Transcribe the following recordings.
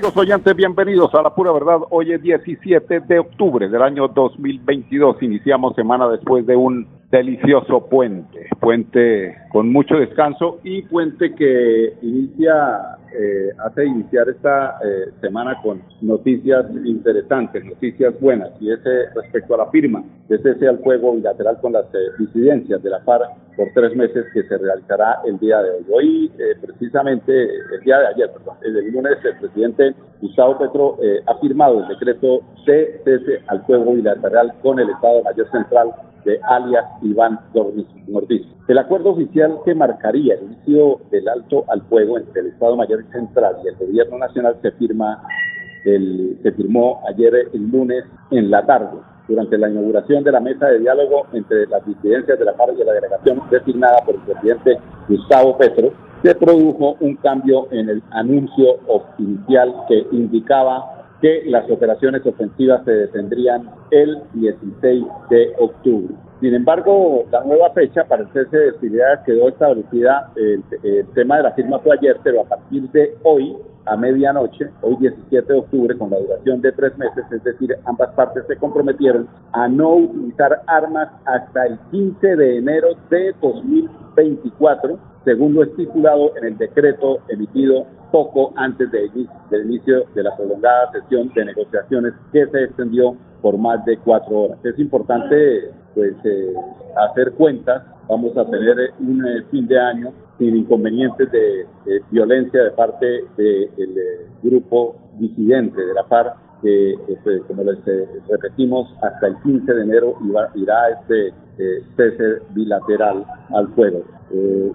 Amigos oyentes, bienvenidos a La Pura Verdad. Hoy es 17 de octubre del año 2022. Iniciamos semana después de un delicioso puente. Puente con mucho descanso y puente que inicia, eh, hace iniciar esta eh, semana con noticias interesantes, noticias buenas. Y ese respecto a la firma de cese al fuego bilateral con las eh, disidencias de la FARC por tres meses que se realizará el día de hoy. Hoy, precisamente, el día de ayer, perdón, el lunes, el presidente Gustavo Petro ha firmado el decreto de cese al fuego bilateral con el Estado Mayor Central de alias Iván Nordiz. El acuerdo oficial que marcaría el inicio del alto al fuego entre el Estado Mayor Central y el Gobierno Nacional se firma el, se firmó ayer el lunes en la tarde durante la inauguración de la mesa de diálogo entre las disidencias de la FARC y la delegación designada por el presidente Gustavo Petro, se produjo un cambio en el anuncio inicial que indicaba que las operaciones ofensivas se detendrían el 16 de octubre. Sin embargo, la nueva fecha para el cese de hostilidades quedó establecida, el, tema de la firma fue ayer, pero a partir de hoy, a medianoche, hoy 17 de octubre, con la duración de tres meses, es decir, ambas partes se comprometieron a no utilizar armas hasta el 15 de enero de 2024, según lo estipulado en el decreto emitido poco antes del inicio de la prolongada sesión de negociaciones que se extendió por más de cuatro horas. Es importante pues eh, hacer cuentas, vamos a tener un eh, fin de año sin inconvenientes de, violencia de parte del eh, grupo disidente de la FARC, que este, como les repetimos, hasta el 15 de enero irá este cese bilateral al fuego. Eh,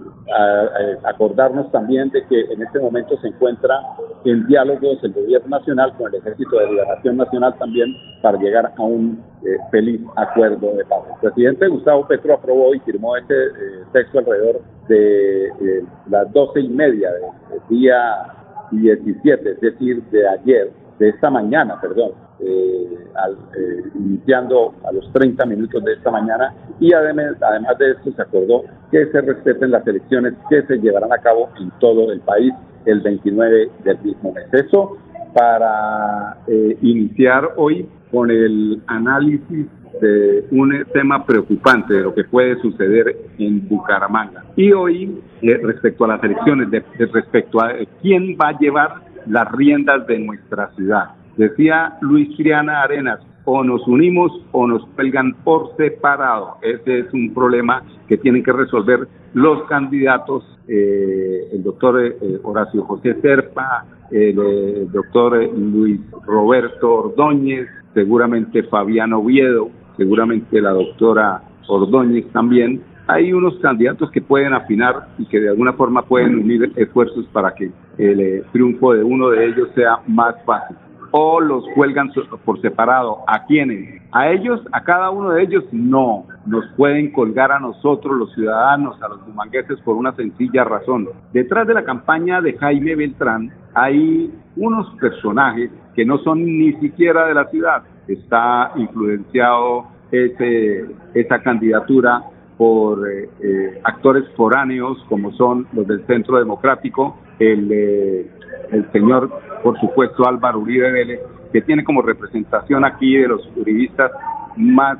acordarnos también de que en este momento se encuentra en diálogos el gobierno nacional con el Ejército de Liberación Nacional también para llegar a un eh, feliz acuerdo de paz. El presidente Gustavo Petro aprobó y firmó este eh, texto alrededor de las doce y media del día 17, es decir, de ayer, de esta mañana, perdón, eh, al, eh, iniciando a los 30 minutos de esta mañana y además, además de esto se acordó que se respeten las elecciones que se llevarán a cabo en todo el país el 29 del mismo mes. Eso para eh, iniciar hoy con el análisis de un tema preocupante de lo que puede suceder en Bucaramanga. Y hoy, respecto a las elecciones, de, respecto a quién va a llevar las riendas de nuestra ciudad. Decía Luis Triana Arenas, o nos unimos o nos cuelgan por separado. Ese es un problema que tienen que resolver los candidatos, eh, el doctor eh, Horacio José Serpa, el, eh, doctor Luis Roberto Ordóñez, seguramente Fabiano Oviedo, seguramente la doctora Ordóñez también. Hay unos candidatos que pueden afinar y que de alguna forma pueden unir esfuerzos para que el triunfo de uno de ellos sea más fácil o los cuelgan por separado. ¿A quiénes? A ellos, a cada uno de ellos, no. Nos pueden colgar a nosotros, los ciudadanos, a los bumangueses, por una sencilla razón. Detrás de la campaña de Jaime Beltrán hay unos personajes que no son ni siquiera de la ciudad. Está influenciado ese, esa candidatura por eh, eh, actores foráneos como son los del Centro Democrático, el, eh, el señor, por supuesto, Álvaro Uribe Vélez, que tiene como representación aquí de los uribistas más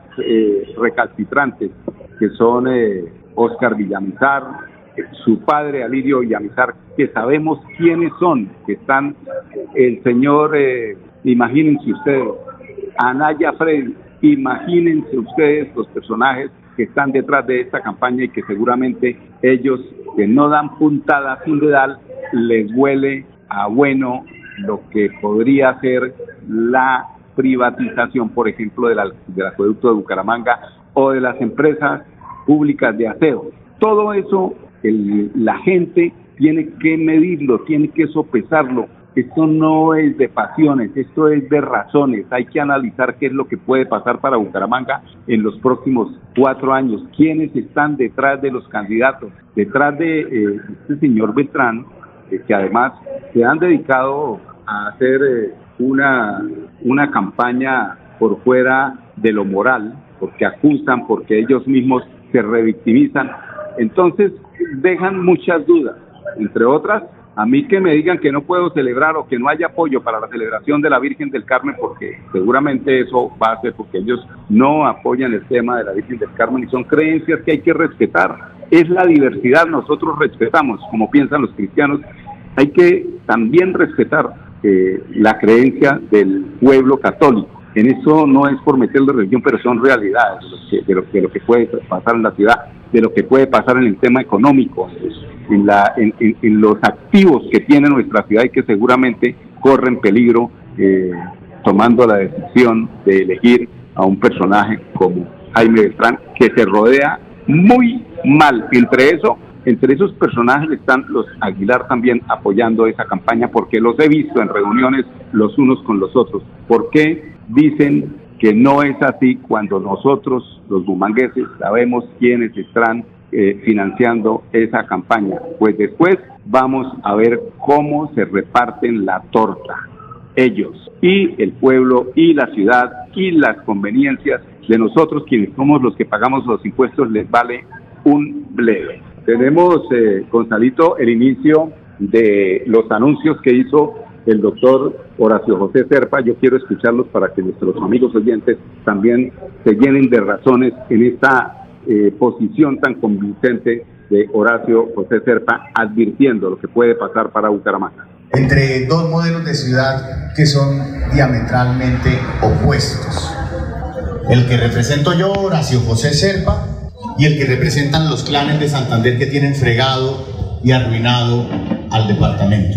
recalcitrantes, que son Oscar Villamizar, su padre Alirio Villamizar, que sabemos quiénes son, que están el señor, imagínense ustedes, Anaya Freddy, imagínense ustedes los personajes que están detrás de esta campaña y que seguramente ellos que no dan puntada sin dedal les huele a bueno lo que podría ser la privatización, por ejemplo, del, del acueducto de Bucaramanga o de las empresas públicas de aseo. Todo eso la gente tiene que medirlo, tiene que sopesarlo. Esto no es de pasiones, esto es de razones. Hay que analizar qué es lo que puede pasar para Bucaramanga en los próximos cuatro años. ¿Quiénes están detrás de los candidatos? Detrás de eh, este señor Beltrán, eh, que además se han dedicado a hacer eh, una, una campaña por fuera de lo moral, porque acusan, porque ellos mismos se revictimizan. Entonces dejan muchas dudas, entre otras, a mí que me digan que no puedo celebrar o que no haya apoyo para la celebración de la Virgen del Carmen, porque seguramente eso va a ser porque ellos no apoyan el tema de la Virgen del Carmen y son creencias que hay que respetar. Es la diversidad, nosotros respetamos, como piensan los cristianos, hay que también respetar eh, la creencia del pueblo católico. En eso no es por meterle religión, pero son realidades de lo, que, lo, que puede pasar en la ciudad, de lo que puede pasar en el tema económico, en, la, los activos que tiene nuestra ciudad y que seguramente corren peligro eh, tomando la decisión de elegir a un personaje como Jaime Beltrán, que se rodea muy mal. Entre eso, entre esos personajes están los Aguilar también apoyando esa campaña porque los he visto en reuniones los unos con los otros. ¿Por qué dicen que no es así cuando nosotros, los bumangueses, sabemos quiénes están eh, financiando esa campaña? Pues después vamos a ver cómo se reparten la torta ellos y el pueblo y la ciudad y las conveniencias de nosotros quienes somos los que pagamos los impuestos les vale un bleve. Tenemos, eh, Gonzalito, el inicio de los anuncios que hizo el doctor Horacio José Serpa. Yo quiero escucharlos para que nuestros amigos oyentes también se llenen de razones en esta eh, posición tan convincente de Horacio José Serpa, advirtiendo lo que puede pasar para Bucaramanga. Entre dos modelos de ciudad que son diametralmente opuestos. El que represento yo, Horacio José Serpa, y el que representan los clanes de Santander que tienen fregado y arruinado al departamento.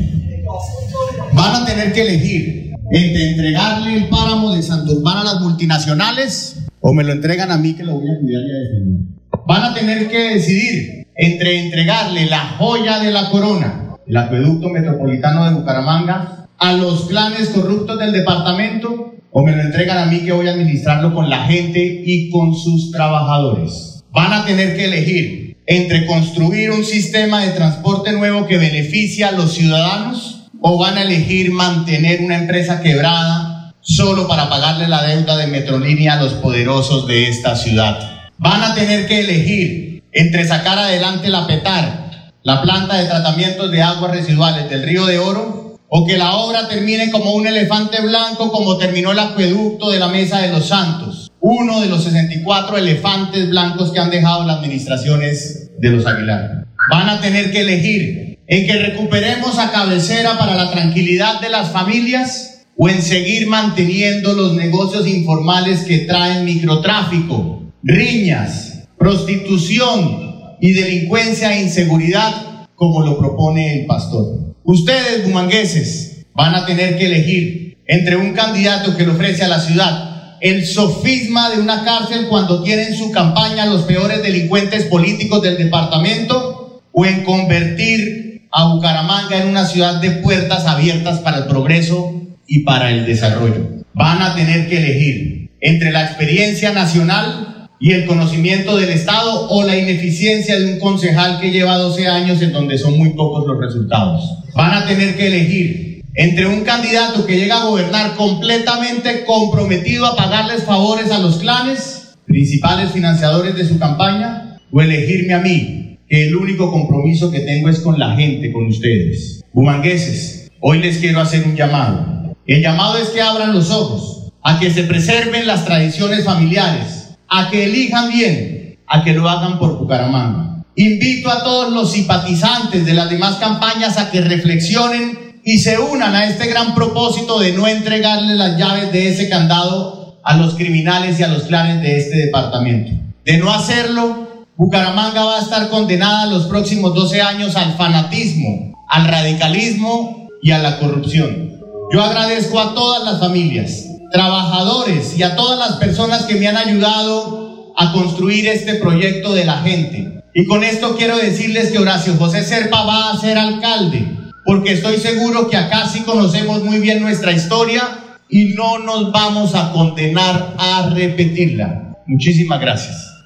Van a tener que elegir entre entregarle el páramo de Santurbán a las multinacionales o me lo entregan a mí que lo voy a cuidar y a defender. Van a tener que decidir entre entregarle la joya de la corona, el acueducto metropolitano de Bucaramanga, a los clanes corruptos del departamento o me lo entregan a mí que voy a administrarlo con la gente y con sus trabajadores van a tener que elegir entre construir un sistema de transporte nuevo que beneficie a los ciudadanos o van a elegir mantener una empresa quebrada solo para pagarle la deuda de Metrolínea a los poderosos de esta ciudad. Van a tener que elegir entre sacar adelante la PETAR, la planta de tratamiento de aguas residuales del río de Oro, o que la obra termine como un elefante blanco como terminó el acueducto de la Mesa de los Santos uno de los 64 elefantes blancos que han dejado las administraciones de los Aguilar. Van a tener que elegir en que recuperemos a cabecera para la tranquilidad de las familias o en seguir manteniendo los negocios informales que traen microtráfico, riñas, prostitución y delincuencia e inseguridad como lo propone el pastor. Ustedes, bumangueses, van a tener que elegir entre un candidato que le ofrece a la ciudad el sofisma de una cárcel cuando tienen su campaña los peores delincuentes políticos del departamento o en convertir a Bucaramanga en una ciudad de puertas abiertas para el progreso y para el desarrollo. Van a tener que elegir entre la experiencia nacional y el conocimiento del Estado o la ineficiencia de un concejal que lleva 12 años en donde son muy pocos los resultados. Van a tener que elegir entre un candidato que llega a gobernar completamente comprometido a pagarles favores a los clanes, principales financiadores de su campaña, o elegirme a mí, que el único compromiso que tengo es con la gente, con ustedes. Humangueses, hoy les quiero hacer un llamado. El llamado es que abran los ojos, a que se preserven las tradiciones familiares, a que elijan bien, a que lo hagan por Bucaramanga. Invito a todos los simpatizantes de las demás campañas a que reflexionen y se unan a este gran propósito de no entregarle las llaves de ese candado a los criminales y a los clanes de este departamento. De no hacerlo, Bucaramanga va a estar condenada los próximos 12 años al fanatismo, al radicalismo y a la corrupción. Yo agradezco a todas las familias, trabajadores y a todas las personas que me han ayudado a construir este proyecto de la gente. Y con esto quiero decirles que Horacio José Serpa va a ser alcalde, porque estoy seguro que acá sí conocemos muy bien nuestra historia y no nos vamos a condenar a repetirla. Muchísimas gracias.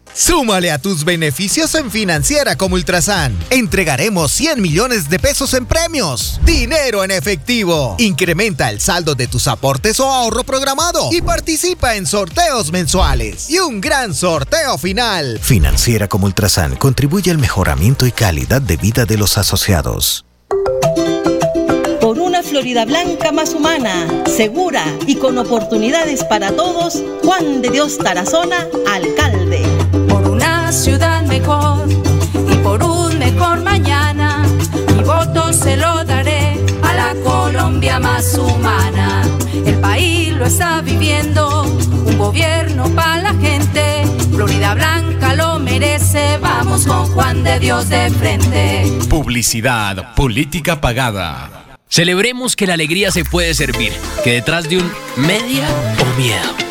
Súmale a tus beneficios en Financiera como Ultrasan. Entregaremos 100 millones de pesos en premios. Dinero en efectivo. Incrementa el saldo de tus aportes o ahorro programado y participa en sorteos mensuales. Y un gran sorteo final. Financiera como Ultrasan contribuye al mejoramiento y calidad de vida de los asociados. Por una Florida Blanca más humana, segura y con oportunidades para todos, Juan de Dios Tarazona, alcalde ciudad mejor y por un mejor mañana. Mi voto se lo daré a la Colombia más humana. El país lo está viviendo, un gobierno para la gente. Florida Blanca lo merece, vamos con Juan de Dios de frente. Publicidad, política pagada. Celebremos que la alegría se puede servir, que detrás de un media o miedo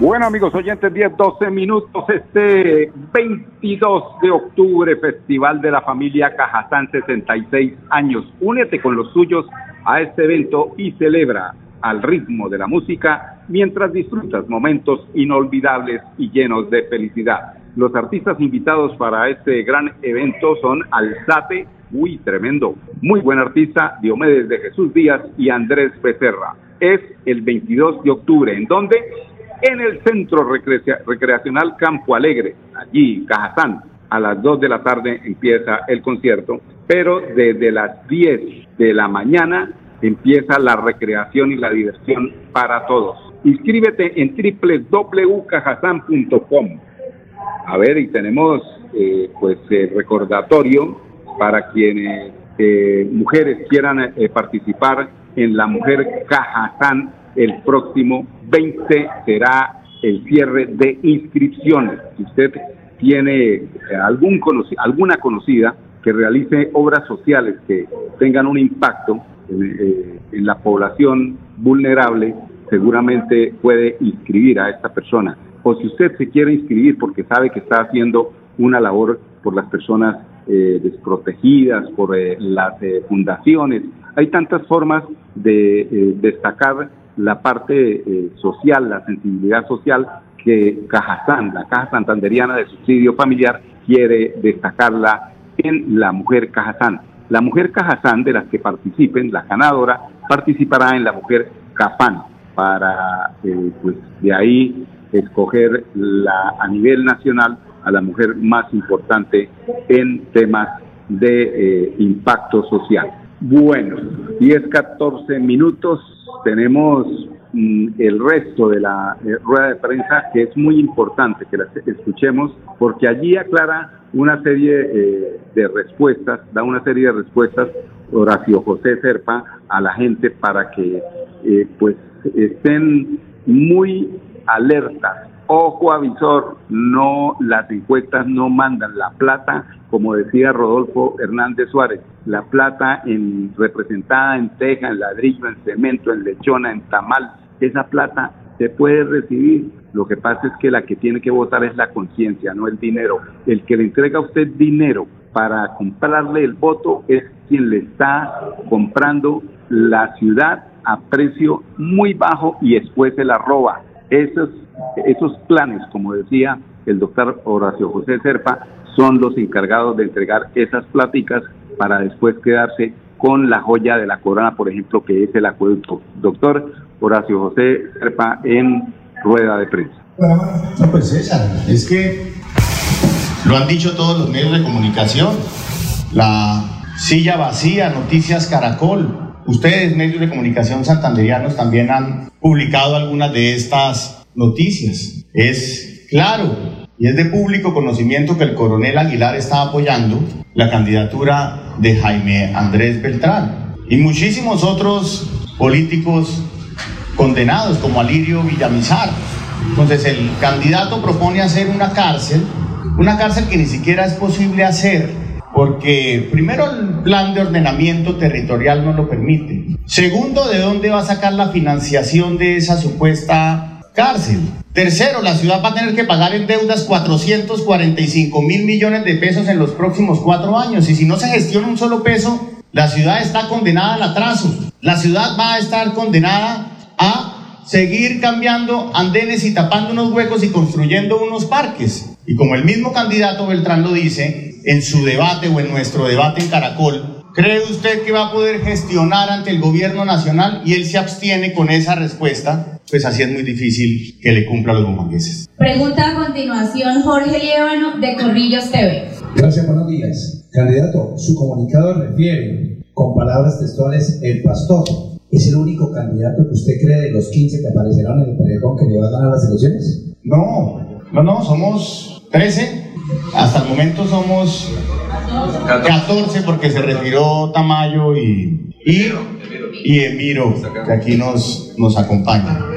Bueno, amigos oyentes, 10, 12 minutos. Este 22 de octubre, Festival de la Familia Cajazán, 66 años. Únete con los suyos a este evento y celebra al ritmo de la música mientras disfrutas momentos inolvidables y llenos de felicidad. Los artistas invitados para este gran evento son Alzate, uy, tremendo, muy buen artista, Diomedes de Jesús Díaz y Andrés Becerra. Es el 22 de octubre, en donde en el Centro Recreacional Campo Alegre, allí, Cajazán. A las 2 de la tarde empieza el concierto, pero desde las 10 de la mañana empieza la recreación y la diversión para todos. Inscríbete en www.cajazán.com. A ver, y tenemos eh, pues recordatorio para quienes eh, mujeres quieran eh, participar en la Mujer Cajazán el próximo 20 será el cierre de inscripciones. Si usted tiene eh, algún alguna conocida que realice obras sociales que tengan un impacto eh, en, la población vulnerable, seguramente puede inscribir a esta persona. O si usted se quiere inscribir porque sabe que está haciendo una labor por las personas eh, desprotegidas, por las fundaciones, hay tantas formas de destacar la parte eh, social, la sensibilidad social que Cajazán, la Caja Santanderiana de Subsidio Familiar, quiere destacarla en la mujer Cajazán. La mujer Cajazán de las que participen, la ganadora, participará en la mujer Cafán para eh, pues de ahí escoger la, a nivel nacional a la mujer más importante en temas de eh, impacto social. Bueno, 10, 14 minutos tenemos mm, el resto de la eh, rueda de prensa que es muy importante que la escuchemos porque allí aclara una serie eh, de respuestas, da una serie de respuestas Horacio José Serpa a la gente para que eh, pues estén muy alertas. Ojo avisor, no las encuestas no mandan la plata, como decía Rodolfo Hernández Suárez, la plata en, representada en teja, en ladrillo, en cemento, en lechona, en tamal, esa plata se puede recibir. Lo que pasa es que la que tiene que votar es la conciencia, no el dinero. El que le entrega a usted dinero para comprarle el voto es quien le está comprando la ciudad a precio muy bajo y después se la roba. Esos, esos planes, como decía el doctor Horacio José Serpa son los encargados de entregar esas pláticas para después quedarse con la joya de la corona, por ejemplo, que es el acueducto. Doctor Horacio José Serpa en rueda de prensa. No, pues César, es que lo han dicho todos los medios de comunicación. La silla vacía, Noticias Caracol. Ustedes, medios de comunicación santanderianos, también han publicado algunas de estas noticias. Es claro y es de público conocimiento que el coronel Aguilar está apoyando la candidatura de Jaime Andrés Beltrán y muchísimos otros políticos condenados como Alirio Villamizar. Entonces el candidato propone hacer una cárcel, una cárcel que ni siquiera es posible hacer porque primero el plan de ordenamiento territorial no lo permite. Segundo, ¿de dónde va a sacar la financiación de esa supuesta cárcel? Tercero, la ciudad va a tener que pagar en deudas 445 mil millones de pesos en los próximos cuatro años y si no se gestiona un solo peso, la ciudad está condenada al atraso. La ciudad va a estar condenada a seguir cambiando andenes y tapando unos huecos y construyendo unos parques. Y como el mismo candidato Beltrán lo dice en su debate o en nuestro debate en Caracol, ¿cree usted que va a poder gestionar ante el gobierno nacional? Y él se abstiene con esa respuesta, pues así es muy difícil que le cumpla a los bumangueses. Pregunta a continuación Jorge Liévano de Corrillos TV. Gracias, buenos días. Candidato, su comunicado refiere, con palabras textuales, el pastor. ¿Es el único candidato que usted cree de los 15 que aparecerán en el pregón que le va a ganar las elecciones? No, no, no, somos 13. Hasta el momento somos 14 porque se retiró Tamayo y, y, y Emiro, que aquí nos, nos acompaña.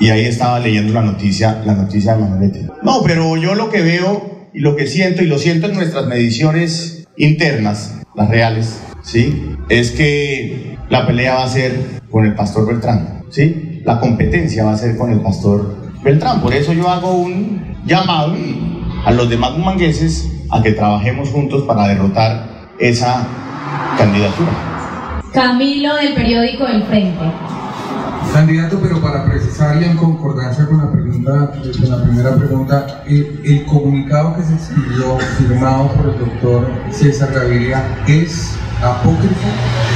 Y ahí estaba leyendo la noticia, la noticia de Manolete. No, pero yo lo que veo y lo que siento, y lo siento en nuestras mediciones internas, las reales, ¿sí? Es que la pelea va a ser con el pastor Beltrán, ¿sí? La competencia va a ser con el pastor Beltrán. Por eso yo hago un llamado a los demás mangueses a que trabajemos juntos para derrotar esa candidatura. Camilo del periódico El Frente. Candidato, pero para precisar y en concordancia con la pregunta, con la primera pregunta, el, el comunicado que se escribió firmado por el doctor César Gaviria es apócrifo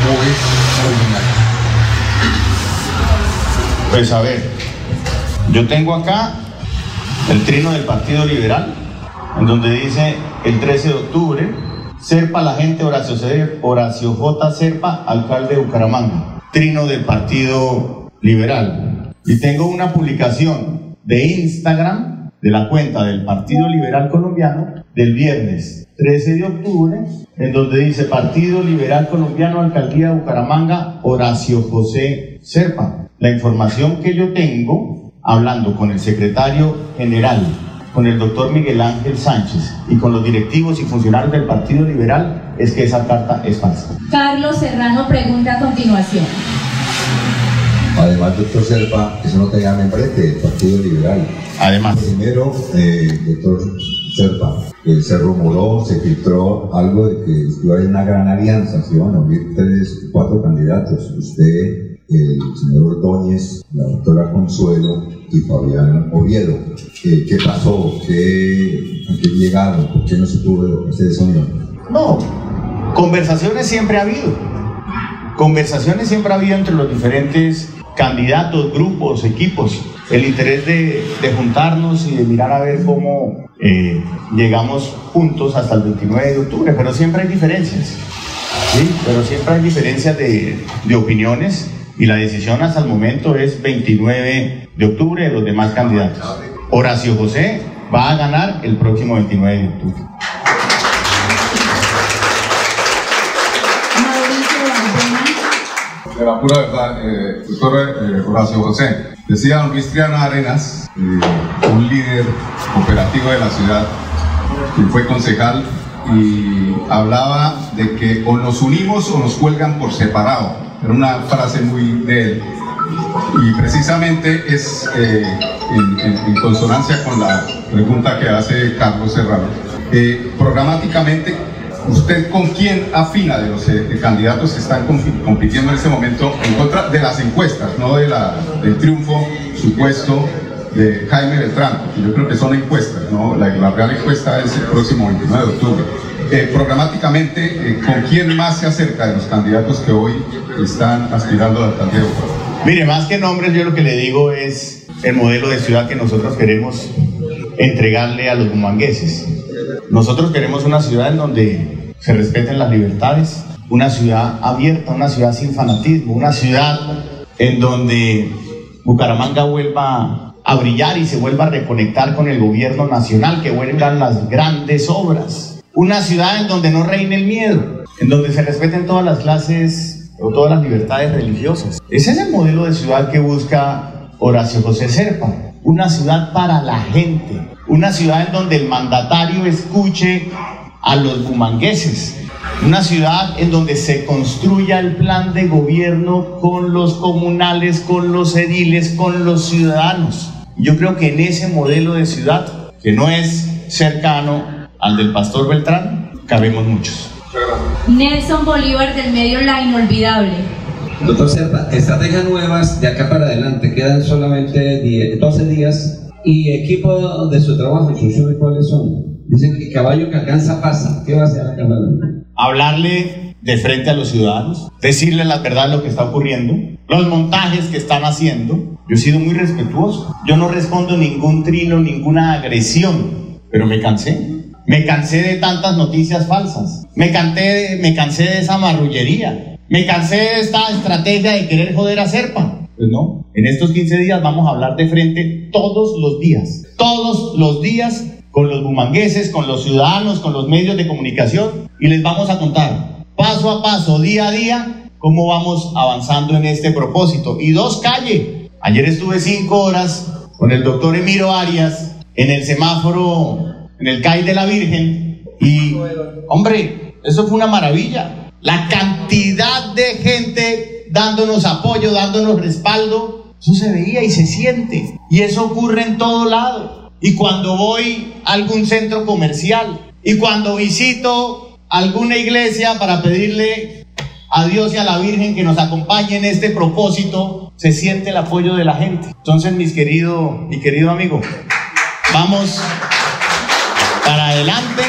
o es original? Pues a ver, yo tengo acá el trino del Partido Liberal, en donde dice el 13 de octubre, Serpa la gente Horacio, Horacio J. Serpa, alcalde de Bucaramanga. Trino del Partido Liberal. Y tengo una publicación de Instagram de la cuenta del Partido Liberal Colombiano del viernes 13 de octubre, en donde dice Partido Liberal Colombiano, Alcaldía de Bucaramanga, Horacio José Serpa. La información que yo tengo, hablando con el secretario general con el doctor Miguel Ángel Sánchez y con los directivos y funcionarios del Partido Liberal es que esa carta es falsa. Carlos Serrano pregunta a continuación. Además, doctor Serpa, eso no te llama enfrente, el Partido Liberal. Además. Primero, eh, doctor Serpa, eh, se rumoró, se filtró algo de que iba a haber una gran alianza, se iban a unir tres, cuatro candidatos. Usted, el señor Ordóñez, la doctora Consuelo y Fabián Oviedo. Eh, ¿Qué pasó? ¿Qué, ¿A qué llegaron? ¿Por qué no se pudo hacer esa unión? No, conversaciones siempre ha habido. Conversaciones siempre ha habido entre los diferentes candidatos, grupos, equipos. El interés de, juntarnos y de mirar a ver cómo eh, llegamos juntos hasta el 29 de octubre, pero siempre hay diferencias. Sí, pero siempre hay diferencias de, de opiniones y la decisión hasta el momento es 29 de octubre de los demás candidatos. Horacio José va a ganar el próximo 29 de octubre. De la pura verdad, eh, doctor eh, Horacio José. Decía don Luis Triana Arenas, eh, un líder operativo de la ciudad, que fue concejal, y hablaba de que o nos unimos o nos cuelgan por separado. Era una frase muy de él. Y precisamente es eh, en consonancia con la pregunta que hace Carlos Serrano. Eh, programáticamente, ¿usted con quién afina de los eh, candidatos que están compitiendo en este momento en contra de las encuestas, no de la, del triunfo supuesto de Jaime Beltrán, yo creo que son encuestas, ¿no? La, la real encuesta es el próximo 29 de octubre. Eh, programáticamente, eh, ¿con quién más se acerca de los candidatos que hoy están aspirando a la de? Mire, más que nombres, yo lo que le digo es el modelo de ciudad que nosotros queremos entregarle a los bumangueses. Nosotros queremos una ciudad en donde se respeten las libertades, una ciudad abierta, una ciudad sin fanatismo, una ciudad en donde Bucaramanga vuelva a brillar y se vuelva a reconectar con el gobierno nacional, que vuelvan las grandes obras. Una ciudad en donde no reine el miedo, en donde se respeten todas las clases o todas las libertades religiosas. Ese es el modelo de ciudad que busca Horacio José Serpa. Una ciudad para la gente, una ciudad en donde el mandatario escuche a los bumangueses, una ciudad en donde se construya el plan de gobierno con los comunales, con los ediles, con los ciudadanos. Yo creo que en ese modelo de ciudad, que no es cercano al del pastor Beltrán, cabemos muchos. Nelson Bolívar del medio La Inolvidable. Serpa, estrategias nuevas de acá para adelante, quedan solamente 10, 12 días. ¿Y equipo de su trabajo, sus cuáles son? Dicen que caballo que alcanza pasa. ¿Qué va a hacer para adelante? Hablarle de frente a los ciudadanos, decirle la verdad lo que está ocurriendo, los montajes que están haciendo. Yo he sido muy respetuoso. Yo no respondo ningún trino, ninguna agresión, pero me cansé. Me cansé de tantas noticias falsas. Me, cansé, me cansé de esa marrullería. Me cansé de esta estrategia de querer joder a Serpa. Pues no, en estos 15 días vamos a hablar de frente todos los días. Todos los días con los bumangueses, con los ciudadanos, con los medios de comunicación y les vamos a contar paso a paso, día a día, cómo vamos avanzando en este propósito. Y dos, calle. Ayer estuve cinco horas con el doctor Emiro Arias en el semáforo, en el CAI de la Virgen y, hombre, eso fue una maravilla. La cantidad de gente dándonos apoyo, dándonos respaldo, eso se veía y se siente. Y eso ocurre en todo lado. Y cuando voy a algún centro comercial y cuando visito alguna iglesia para pedirle a Dios y a la Virgen que nos acompañe en este propósito, se siente el apoyo de la gente. Entonces, mis querido, mi querido amigo, vamos para adelante,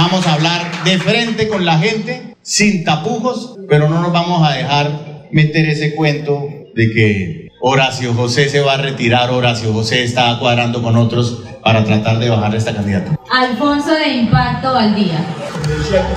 vamos a hablar de frente con la gente, sin tapujos, pero no nos vamos a dejar meter ese cuento de que Horacio José se va a retirar, Horacio José está cuadrando con otros para tratar de bajar esta candidatura. Alfonso de Impacto Valdía.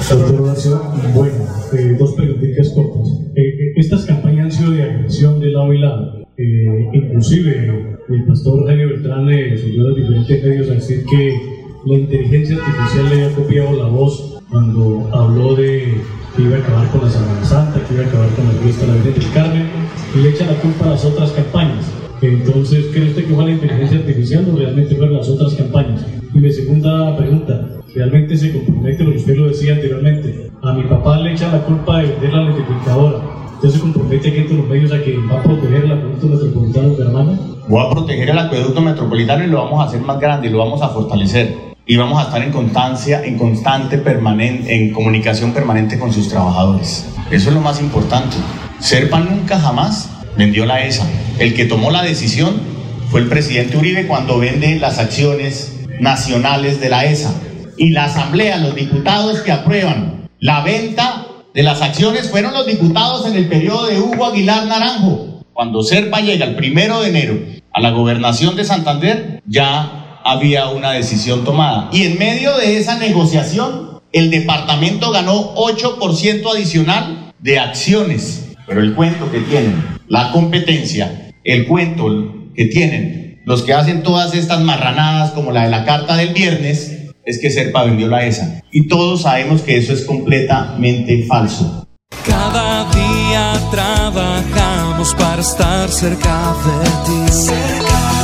Doctor Horacio, bueno, eh, dos preguntitas cortas. Eh, eh, estas campañas han sido de agresión de lado y lado. Eh, inclusive el pastor Jaime Beltrán le salió a los diferentes medios a decir que la inteligencia artificial le había copiado la voz cuando habló de que iba a acabar con la Semana Santa, que iba a acabar con la fiesta de la Virgen del Carmen, y le echa la culpa a las otras campañas. Entonces, ¿cree usted que fue la inteligencia artificial o realmente fueron las otras campañas? Y mi segunda pregunta, ¿realmente se compromete lo que usted lo decía anteriormente? A mi papá le echa la culpa de vender la electrificadora. ¿Usted se compromete aquí en los medios a que va a proteger el acueducto metropolitano de Bucaramanga? Voy a proteger el acueducto metropolitano y lo vamos a hacer más grande y lo vamos a fortalecer. Y vamos a estar en constancia, en constante permanente, en comunicación permanente con sus trabajadores. Eso es lo más importante. Serpa nunca jamás vendió la ESA. El que tomó la decisión fue el presidente Uribe cuando vende las acciones nacionales de la ESA. Y la asamblea, los diputados que aprueban la venta de las acciones fueron los diputados en el periodo de Hugo Aguilar Naranjo. Cuando Serpa llega el primero de enero a la gobernación de Santander, ya había una decisión tomada. Y en medio de esa negociación, el departamento ganó 8% adicional de acciones. Pero el cuento que tienen, la competencia, el cuento que tienen los que hacen todas estas marranadas como la de la carta del viernes, es que Serpa vendió la ESA. Y todos sabemos que eso es completamente falso. Cada día trabajamos para estar cerca de ti.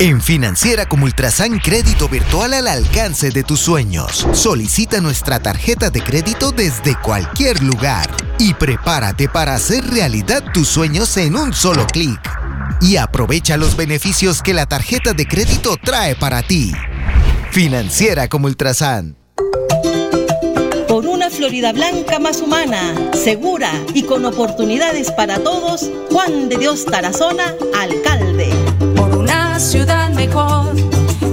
En Financiera como Ultrasan Crédito Virtual al alcance de tus sueños. Solicita nuestra tarjeta de crédito desde cualquier lugar y prepárate para hacer realidad tus sueños en un solo clic. Y aprovecha los beneficios que la tarjeta de crédito trae para ti. Financiera como Ultrasan. Por una Florida Blanca más humana, segura y con oportunidades para todos, Juan de Dios Tarazona, alcalde. Una ciudad mejor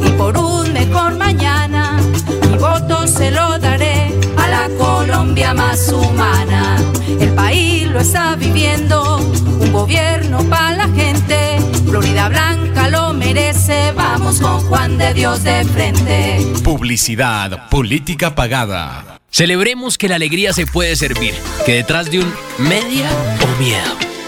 y por un mejor mañana, mi voto se lo daré a la Colombia más humana. El país lo está viviendo, un gobierno para la gente. Florida Blanca lo merece, vamos con Juan de Dios de frente. Publicidad, política pagada. Celebremos que la alegría se puede servir, que detrás de un media o miedo